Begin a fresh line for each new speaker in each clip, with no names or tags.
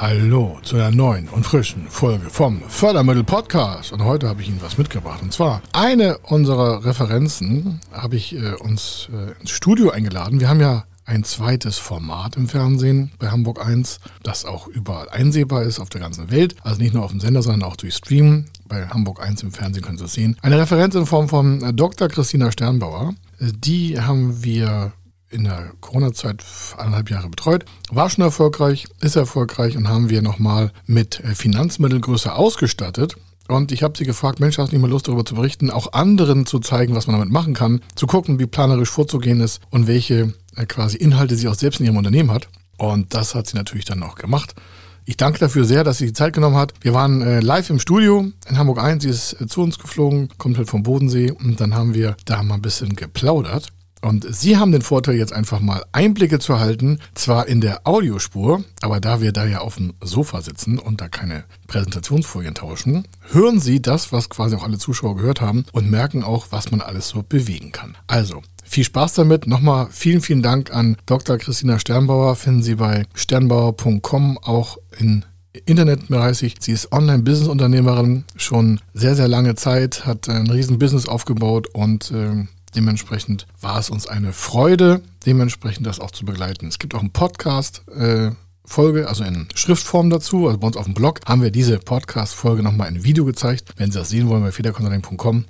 Hallo zu einer neuen und frischen Folge vom Fördermittel Podcast. Und heute habe ich Ihnen was mitgebracht. Und zwar eine unserer Referenzen habe ich äh, uns äh, ins Studio eingeladen. Wir haben ja ein zweites Format im Fernsehen bei Hamburg 1, das auch überall einsehbar ist auf der ganzen Welt. Also nicht nur auf dem Sender, sondern auch durch Stream. Bei Hamburg 1 im Fernsehen können Sie es sehen. Eine Referenz in Form von äh, Dr. Christina Sternbauer. Äh, die haben wir in der Corona-Zeit eineinhalb Jahre betreut. War schon erfolgreich, ist erfolgreich und haben wir nochmal mit äh, Finanzmittelgröße ausgestattet. Und ich habe sie gefragt, Mensch, hast du nicht mal Lust darüber zu berichten, auch anderen zu zeigen, was man damit machen kann, zu gucken, wie planerisch vorzugehen ist und welche äh, quasi Inhalte sie auch selbst in ihrem Unternehmen hat. Und das hat sie natürlich dann auch gemacht. Ich danke dafür sehr, dass sie die Zeit genommen hat. Wir waren äh, live im Studio in Hamburg 1. Sie ist äh, zu uns geflogen, kommt halt vom Bodensee. Und dann haben wir da mal ein bisschen geplaudert. Und Sie haben den Vorteil, jetzt einfach mal Einblicke zu erhalten, zwar in der Audiospur, aber da wir da ja auf dem Sofa sitzen und da keine Präsentationsfolien tauschen, hören Sie das, was quasi auch alle Zuschauer gehört haben und merken auch, was man alles so bewegen kann. Also, viel Spaß damit. Nochmal vielen, vielen Dank an Dr. Christina Sternbauer. Finden Sie bei sternbauer.com auch in Internetbereich. Sie ist Online-Business-Unternehmerin schon sehr, sehr lange Zeit, hat ein riesen Business aufgebaut und äh, Dementsprechend war es uns eine Freude, dementsprechend das auch zu begleiten. Es gibt auch einen Podcast. Äh, Folge, also in Schriftform dazu, also bei uns auf dem Blog, haben wir diese Podcast-Folge nochmal in Video gezeigt. Wenn Sie das sehen wollen, bei federconsulting.com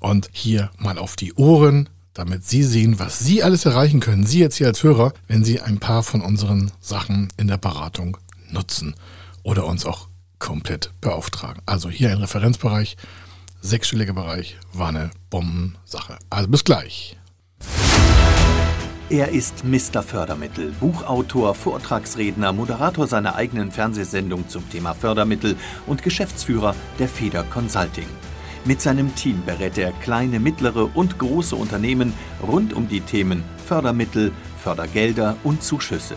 und hier mal auf die Ohren, damit Sie sehen, was Sie alles erreichen können, Sie jetzt hier als Hörer, wenn Sie ein paar von unseren Sachen in der Beratung nutzen oder uns auch komplett beauftragen. Also hier ein Referenzbereich sechsstelliger Bereich war eine Bombensache. Also bis gleich.
Er ist Mr. Fördermittel, Buchautor, Vortragsredner, Moderator seiner eigenen Fernsehsendung zum Thema Fördermittel und Geschäftsführer der Feder Consulting. Mit seinem Team berät er kleine, mittlere und große Unternehmen rund um die Themen Fördermittel, Fördergelder und Zuschüsse.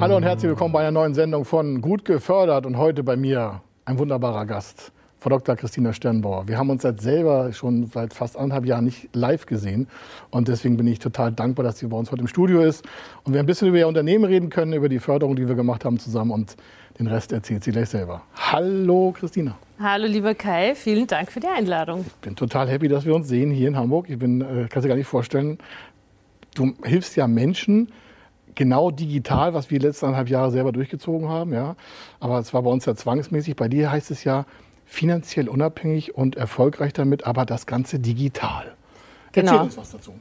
Hallo und herzlich willkommen bei einer neuen Sendung von Gut gefördert und heute bei mir ein wunderbarer Gast, Frau Dr. Christina Sternbauer. Wir haben uns seit selber schon seit fast anderthalb Jahren nicht live gesehen und deswegen bin ich total dankbar, dass sie bei uns heute im Studio ist und wir ein bisschen über ihr Unternehmen reden können, über die Förderung, die wir gemacht haben zusammen und den Rest erzählt sie gleich selber. Hallo Christina.
Hallo lieber Kai, vielen Dank für die Einladung.
Ich bin total happy, dass wir uns sehen hier in Hamburg. Ich bin, äh, kannst dir gar nicht vorstellen, du hilfst ja Menschen, genau digital, was wir die letzten anderthalb Jahre selber durchgezogen haben. Ja. Aber es war bei uns ja zwangsmäßig. Bei dir heißt es ja finanziell unabhängig und erfolgreich damit, aber das Ganze digital.
Genau. Erzähl uns was dazu.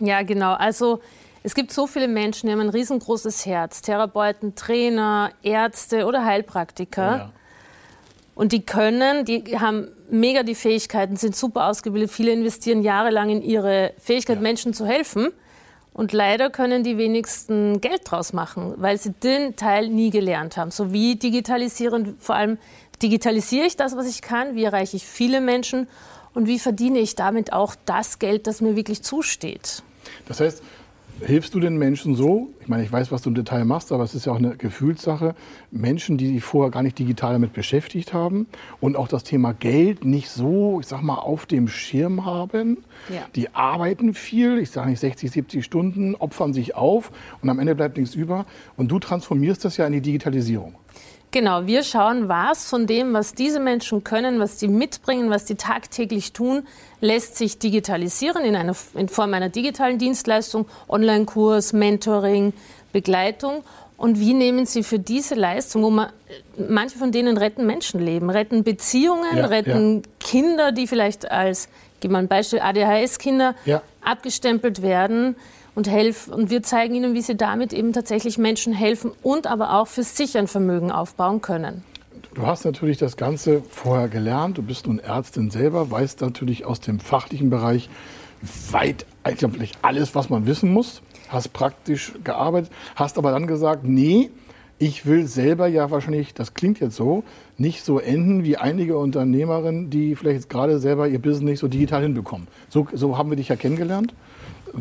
Ja, genau. Also es gibt so viele Menschen, die haben ein riesengroßes Herz. Therapeuten, Trainer, Ärzte oder Heilpraktiker. Ja. Und die können, die haben mega die Fähigkeiten, sind super ausgebildet. Viele investieren jahrelang in ihre Fähigkeit, ja. Menschen zu helfen. Und leider können die wenigsten Geld draus machen, weil sie den Teil nie gelernt haben. So wie digitalisieren, vor allem digitalisiere ich das, was ich kann, wie erreiche ich viele Menschen und wie verdiene ich damit auch das Geld, das mir wirklich zusteht.
Das heißt, hilfst du den Menschen so? Ich meine, ich weiß, was du im Detail machst, aber es ist ja auch eine Gefühlssache. Menschen, die sich vorher gar nicht digital damit beschäftigt haben und auch das Thema Geld nicht so, ich sag mal, auf dem Schirm haben. Ja. Die arbeiten viel, ich sage nicht 60, 70 Stunden, opfern sich auf und am Ende bleibt nichts über. Und du transformierst das ja in die Digitalisierung.
Genau, wir schauen, was von dem, was diese Menschen können, was die mitbringen, was die tagtäglich tun, lässt sich digitalisieren in, einer, in Form einer digitalen Dienstleistung, Online-Kurs, Mentoring, Begleitung. Und wie nehmen Sie für diese Leistung, wo man, manche von denen retten Menschenleben, retten Beziehungen, ja, retten ja. Kinder, die vielleicht als, gib mal ein Beispiel, ADHS-Kinder ja. abgestempelt werden, und helfen. Und wir zeigen ihnen, wie sie damit eben tatsächlich Menschen helfen und aber auch für sich ein Vermögen aufbauen können.
Du hast natürlich das Ganze vorher gelernt. Du bist nun Ärztin selber, weißt natürlich aus dem fachlichen Bereich weit eigentlich alles, was man wissen muss. Hast praktisch gearbeitet, hast aber dann gesagt, nee, ich will selber ja wahrscheinlich, das klingt jetzt so, nicht so enden wie einige Unternehmerinnen, die vielleicht gerade selber ihr Business nicht so digital hinbekommen. So, so haben wir dich ja kennengelernt.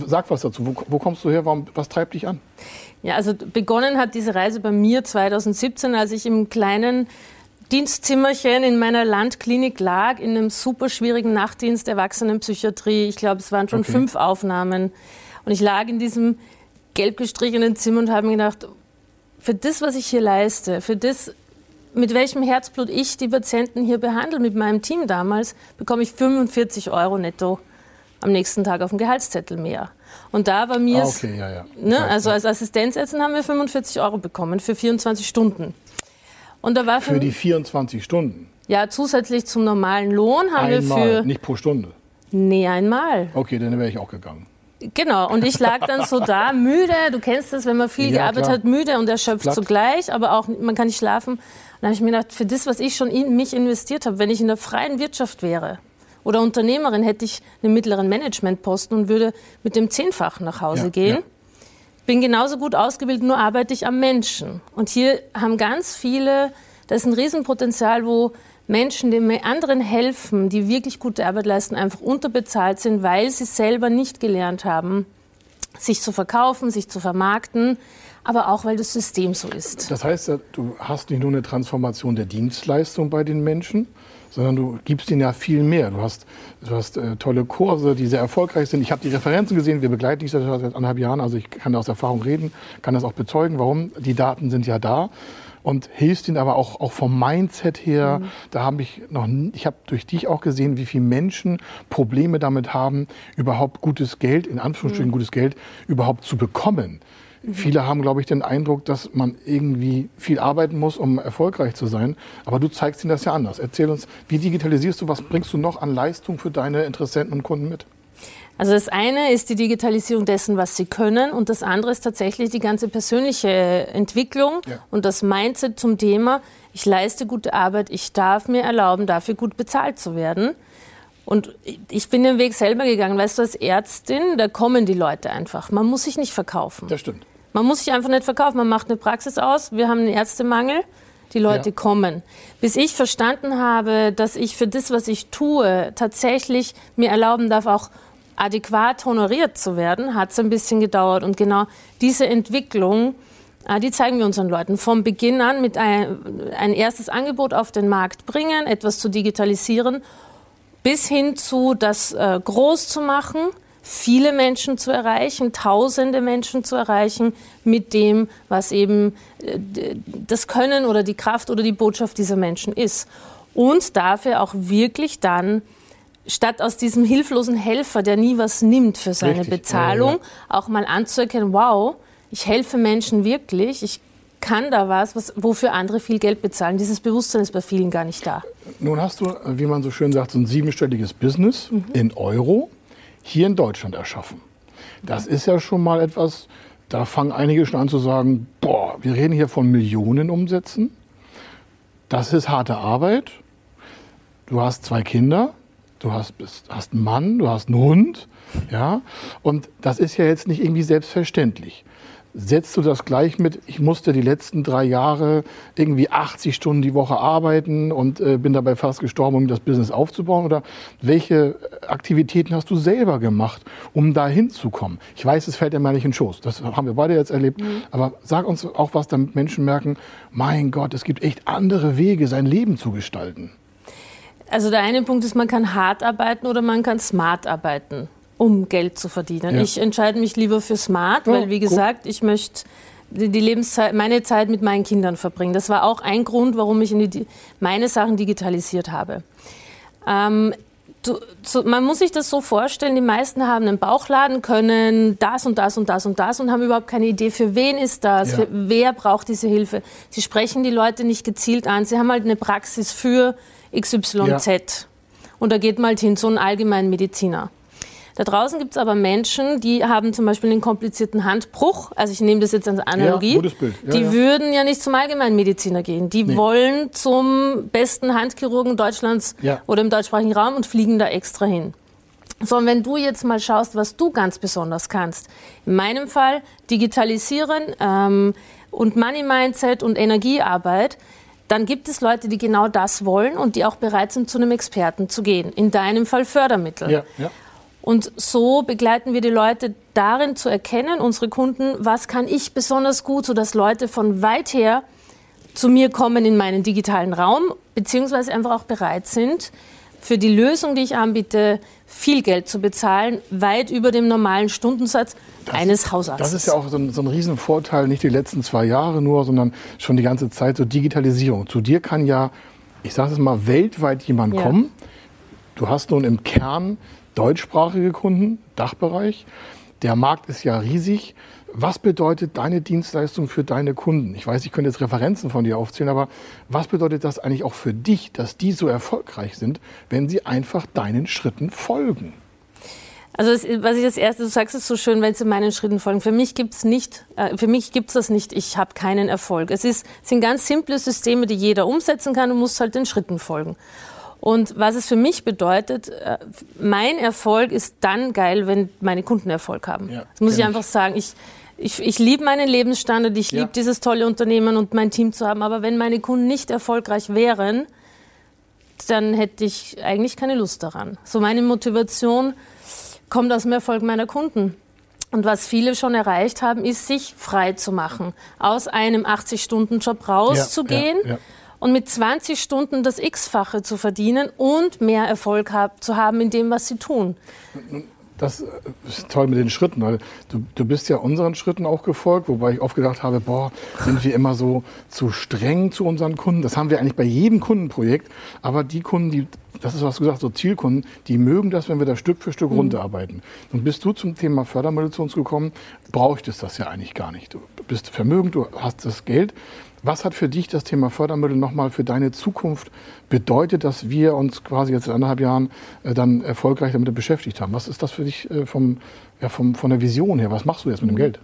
Sag was dazu. Wo, wo kommst du her? Warum, was treibt dich an?
Ja, also begonnen hat diese Reise bei mir 2017, als ich im kleinen Dienstzimmerchen in meiner Landklinik lag, in einem super schwierigen Nachtdienst Erwachsenenpsychiatrie. Ich glaube, es waren schon okay. fünf Aufnahmen. Und ich lag in diesem gelb gestrichenen Zimmer und habe mir gedacht, für das, was ich hier leiste, für das, mit welchem Herzblut ich die Patienten hier behandle, mit meinem Team damals, bekomme ich 45 Euro netto am nächsten Tag auf dem Gehaltszettel mehr. Und da war mir, ah, okay, ja, ja. Ne, also als Assistenzärztin haben wir 45 Euro bekommen für 24 Stunden.
Und da war für, für die 24 Stunden?
Ja, zusätzlich zum normalen Lohn haben einmal, wir für...
nicht pro Stunde?
Nee, einmal.
Okay, dann wäre ich auch gegangen.
Genau, und ich lag dann so da, müde. Du kennst das, wenn man viel ja, gearbeitet klar. hat, müde und erschöpft Platt. zugleich, aber auch man kann nicht schlafen. Und dann habe ich mir gedacht, für das, was ich schon in mich investiert habe, wenn ich in der freien Wirtschaft wäre oder Unternehmerin, hätte ich einen mittleren Managementposten und würde mit dem Zehnfachen nach Hause ja, gehen. Ja. Bin genauso gut ausgebildet, nur arbeite ich am Menschen. Und hier haben ganz viele, das ist ein Riesenpotenzial, wo Menschen, die anderen helfen, die wirklich gute Arbeit leisten, einfach unterbezahlt sind, weil sie selber nicht gelernt haben, sich zu verkaufen, sich zu vermarkten, aber auch weil das System so ist.
Das heißt, du hast nicht nur eine Transformation der Dienstleistung bei den Menschen, sondern du gibst ihnen ja viel mehr. Du hast, du hast äh, tolle Kurse, die sehr erfolgreich sind. Ich habe die Referenzen gesehen, wir begleiten dich seit anderthalb Jahren, also ich kann aus Erfahrung reden, kann das auch bezeugen. Warum? Die Daten sind ja da und hilfst ihnen aber auch, auch vom Mindset her. Mhm. Da habe ich noch, ich habe durch dich auch gesehen, wie viele Menschen Probleme damit haben, überhaupt gutes Geld, in Anführungsstrichen mhm. gutes Geld, überhaupt zu bekommen. Mhm. Viele haben, glaube ich, den Eindruck, dass man irgendwie viel arbeiten muss, um erfolgreich zu sein. Aber du zeigst ihnen das ja anders. Erzähl uns, wie digitalisierst du, was bringst du noch an Leistung für deine Interessenten und Kunden mit?
Also das eine ist die Digitalisierung dessen, was sie können und das andere ist tatsächlich die ganze persönliche Entwicklung ja. und das Mindset zum Thema, ich leiste gute Arbeit, ich darf mir erlauben, dafür gut bezahlt zu werden. Und ich bin den Weg selber gegangen. Weißt du, als Ärztin, da kommen die Leute einfach. Man muss sich nicht verkaufen.
Das stimmt.
Man muss sich einfach nicht verkaufen. Man macht eine Praxis aus. Wir haben einen Ärztemangel. Die Leute ja. kommen. Bis ich verstanden habe, dass ich für das, was ich tue, tatsächlich mir erlauben darf, auch adäquat honoriert zu werden, hat es ein bisschen gedauert. Und genau diese Entwicklung, äh, die zeigen wir unseren Leuten. Vom Beginn an mit ein, ein erstes Angebot auf den Markt bringen, etwas zu digitalisieren, bis hin zu das äh, groß zu machen, viele Menschen zu erreichen, tausende Menschen zu erreichen mit dem, was eben äh, das Können oder die Kraft oder die Botschaft dieser Menschen ist. Und dafür auch wirklich dann statt aus diesem hilflosen Helfer, der nie was nimmt für seine Richtig. Bezahlung, ja, ja. auch mal anzuerkennen, wow, ich helfe Menschen wirklich, ich kann da was, was, wofür andere viel Geld bezahlen. Dieses Bewusstsein ist bei vielen gar nicht da.
Nun hast du, wie man so schön sagt, so ein siebenstelliges Business mhm. in Euro hier in Deutschland erschaffen. Das ist ja schon mal etwas, da fangen einige schon an zu sagen, boah, wir reden hier von Millionen Umsätzen. Das ist harte Arbeit. Du hast zwei Kinder du hast, bist, hast einen Mann, du hast einen Hund, ja, und das ist ja jetzt nicht irgendwie selbstverständlich. Setzt du das gleich mit, ich musste die letzten drei Jahre irgendwie 80 Stunden die Woche arbeiten und äh, bin dabei fast gestorben, um das Business aufzubauen? Oder welche Aktivitäten hast du selber gemacht, um da hinzukommen? Ich weiß, es fällt dir mal nicht in den Schoß. Das haben wir beide jetzt erlebt. Mhm. Aber sag uns auch was, damit Menschen merken, mein Gott, es gibt echt andere Wege, sein Leben zu gestalten.
Also der eine Punkt ist, man kann hart arbeiten oder man kann smart arbeiten, um Geld zu verdienen. Ja. Ich entscheide mich lieber für smart, weil wie gesagt, gut. ich möchte die Lebenszeit, meine Zeit mit meinen Kindern verbringen. Das war auch ein Grund, warum ich die, meine Sachen digitalisiert habe. Ähm, du, so, man muss sich das so vorstellen, die meisten haben einen Bauchladen, können das und das und das und das und haben überhaupt keine Idee, für wen ist das, ja. für, wer braucht diese Hilfe. Sie sprechen die Leute nicht gezielt an, sie haben halt eine Praxis für XYZ. Ja. Und da geht man halt hin, so ein Allgemeinmediziner. Da draußen gibt es aber Menschen, die haben zum Beispiel einen komplizierten Handbruch. Also ich nehme das jetzt als Analogie. Ja, gutes Bild. Ja, die ja. würden ja nicht zum Allgemeinmediziner gehen. Die nee. wollen zum besten Handchirurgen Deutschlands ja. oder im deutschsprachigen Raum und fliegen da extra hin. So, und wenn du jetzt mal schaust, was du ganz besonders kannst, in meinem Fall digitalisieren ähm, und Money Mindset und Energiearbeit, dann gibt es Leute, die genau das wollen und die auch bereit sind, zu einem Experten zu gehen. In deinem Fall Fördermittel. Ja, ja. Und so begleiten wir die Leute darin zu erkennen, unsere Kunden, was kann ich besonders gut, sodass Leute von weit her zu mir kommen in meinen digitalen Raum, beziehungsweise einfach auch bereit sind, für die Lösung, die ich anbiete, viel Geld zu bezahlen, weit über dem normalen Stundensatz das, eines Hausarztes.
Das ist ja auch so ein, so ein Riesenvorteil, nicht die letzten zwei Jahre nur, sondern schon die ganze Zeit so Digitalisierung. Zu dir kann ja, ich sage es mal, weltweit jemand ja. kommen. Du hast nun im Kern deutschsprachige Kunden, Dachbereich. Der Markt ist ja riesig. Was bedeutet deine Dienstleistung für deine Kunden? Ich weiß, ich könnte jetzt Referenzen von dir aufzählen, aber was bedeutet das eigentlich auch für dich, dass die so erfolgreich sind, wenn sie einfach deinen Schritten folgen?
Also das, was ich das erste, du sagst es so schön, wenn sie meinen Schritten folgen. Für mich gibt's nicht, äh, für mich gibt's das nicht. Ich habe keinen Erfolg. Es ist, sind ganz simple Systeme, die jeder umsetzen kann. Du musst halt den Schritten folgen. Und was es für mich bedeutet, äh, mein Erfolg ist dann geil, wenn meine Kunden Erfolg haben. Ja, das muss ich einfach sagen. Ich, ich, ich liebe meinen Lebensstandard, ich ja. liebe dieses tolle Unternehmen und mein Team zu haben. Aber wenn meine Kunden nicht erfolgreich wären, dann hätte ich eigentlich keine Lust daran. So meine Motivation kommt aus dem Erfolg meiner Kunden. Und was viele schon erreicht haben, ist, sich frei zu machen, aus einem 80-Stunden-Job rauszugehen. Ja, und mit 20 Stunden das X-fache zu verdienen und mehr Erfolg hab, zu haben in dem, was sie tun.
Das ist toll mit den Schritten. Weil du, du bist ja unseren Schritten auch gefolgt, wobei ich oft gedacht habe, boah, sind wir immer so zu streng zu unseren Kunden. Das haben wir eigentlich bei jedem Kundenprojekt. Aber die Kunden, die, das ist was du gesagt, so Zielkunden, die mögen das, wenn wir da Stück für Stück mhm. runterarbeiten. Und bist du zum Thema Fördermittel zu uns gekommen, brauchtest das ja eigentlich gar nicht. Du bist vermögend, du hast das Geld. Was hat für dich das Thema Fördermittel nochmal für deine Zukunft bedeutet, dass wir uns quasi jetzt in anderthalb Jahren äh, dann erfolgreich damit beschäftigt haben? Was ist das für dich äh, vom, ja, vom, von der Vision her? Was machst du jetzt mit dem Geld?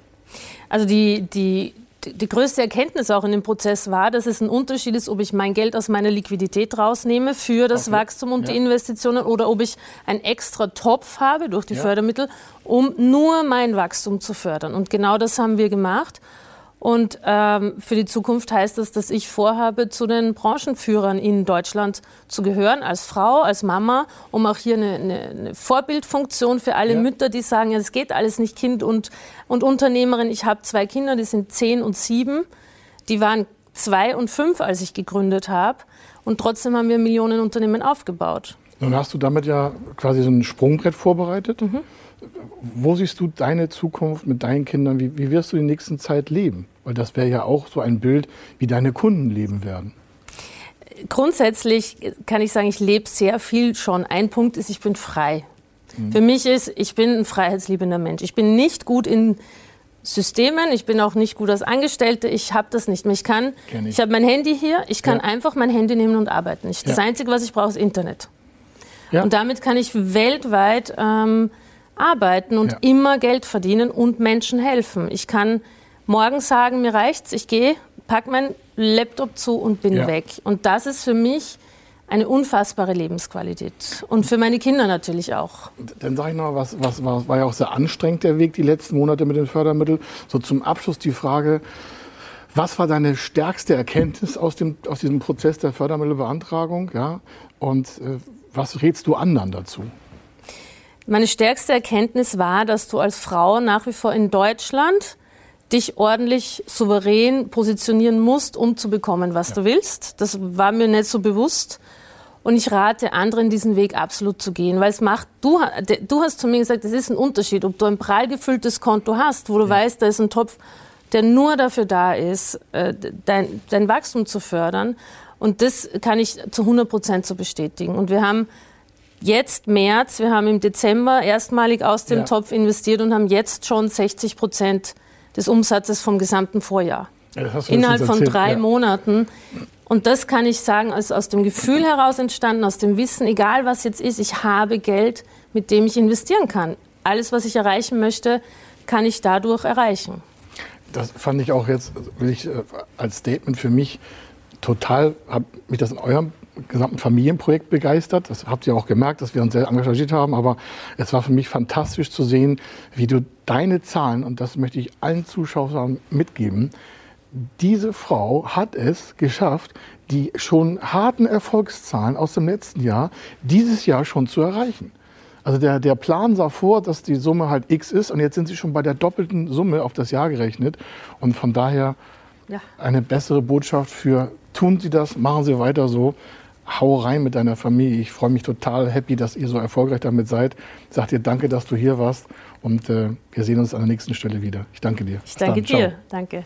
Also die, die, die größte Erkenntnis auch in dem Prozess war, dass es ein Unterschied ist, ob ich mein Geld aus meiner Liquidität rausnehme für das okay. Wachstum und ja. die Investitionen oder ob ich einen extra Topf habe durch die ja. Fördermittel, um nur mein Wachstum zu fördern. Und genau das haben wir gemacht. Und ähm, für die Zukunft heißt das, dass ich vorhabe, zu den Branchenführern in Deutschland zu gehören, als Frau, als Mama, um auch hier eine, eine, eine Vorbildfunktion für alle ja. Mütter, die sagen, ja, es geht alles nicht Kind und, und Unternehmerin. Ich habe zwei Kinder, die sind zehn und sieben. Die waren zwei und fünf, als ich gegründet habe. Und trotzdem haben wir Millionen Unternehmen aufgebaut.
Nun hast du damit ja quasi so ein Sprungbrett vorbereitet. Mhm. Wo siehst du deine Zukunft mit deinen Kindern? Wie, wie wirst du die nächsten Zeit leben? Weil das wäre ja auch so ein Bild, wie deine Kunden leben werden.
Grundsätzlich kann ich sagen, ich lebe sehr viel schon. Ein Punkt ist, ich bin frei. Mhm. Für mich ist, ich bin ein freiheitsliebender Mensch. Ich bin nicht gut in Systemen, ich bin auch nicht gut als Angestellte, ich habe das nicht mehr. Ich kann, ich, ich habe mein Handy hier, ich kann ja. einfach mein Handy nehmen und arbeiten. Ich, das ja. Einzige, was ich brauche, ist Internet. Ja. Und damit kann ich weltweit ähm, arbeiten und immer Geld verdienen und Menschen helfen. Ich kann morgen sagen, mir reicht's, ich gehe, pack meinen Laptop zu und bin ja. weg. Und das ist für mich eine unfassbare Lebensqualität. Und für meine Kinder natürlich auch.
Dann sage ich noch, was, was, was war ja auch sehr anstrengend der Weg die letzten Monate mit den Fördermitteln. So zum Abschluss die Frage, was war deine stärkste Erkenntnis aus, dem, aus diesem Prozess der Fördermittelbeantragung? Ja? Und äh, was rätst du anderen dazu?
Meine stärkste Erkenntnis war, dass du als Frau nach wie vor in Deutschland dich ordentlich souverän positionieren musst, um zu bekommen, was ja. du willst. Das war mir nicht so bewusst. Und ich rate anderen, diesen Weg absolut zu gehen, weil es macht, du, du hast zu mir gesagt, es ist ein Unterschied, ob du ein prall gefülltes Konto hast, wo du ja. weißt, da ist ein Topf, der nur dafür da ist, äh, dein, dein Wachstum zu fördern. Und das kann ich zu 100 Prozent so bestätigen. Und wir haben jetzt März, wir haben im Dezember erstmalig aus dem ja. Topf investiert und haben jetzt schon 60 Prozent des Umsatzes vom gesamten Vorjahr. Ja, innerhalb von drei ja. Monaten. Und das kann ich sagen, ist aus dem Gefühl heraus entstanden, aus dem Wissen, egal was jetzt ist, ich habe Geld, mit dem ich investieren kann. Alles, was ich erreichen möchte, kann ich dadurch erreichen.
Das fand ich auch jetzt, will ich äh, als Statement für mich total, hat mich das in eurem gesamten Familienprojekt begeistert. Das habt ihr auch gemerkt, dass wir uns sehr engagiert haben. Aber es war für mich fantastisch zu sehen, wie du deine Zahlen, und das möchte ich allen Zuschauern mitgeben, diese Frau hat es geschafft, die schon harten Erfolgszahlen aus dem letzten Jahr dieses Jahr schon zu erreichen. Also der, der Plan sah vor, dass die Summe halt X ist und jetzt sind sie schon bei der doppelten Summe auf das Jahr gerechnet. Und von daher ja. eine bessere Botschaft für tun Sie das, machen Sie weiter so hau rein mit deiner Familie. Ich freue mich total happy, dass ihr so erfolgreich damit seid. Ich sag dir danke, dass du hier warst und äh, wir sehen uns an der nächsten Stelle wieder. Ich danke dir.
Ich danke dir. Danke.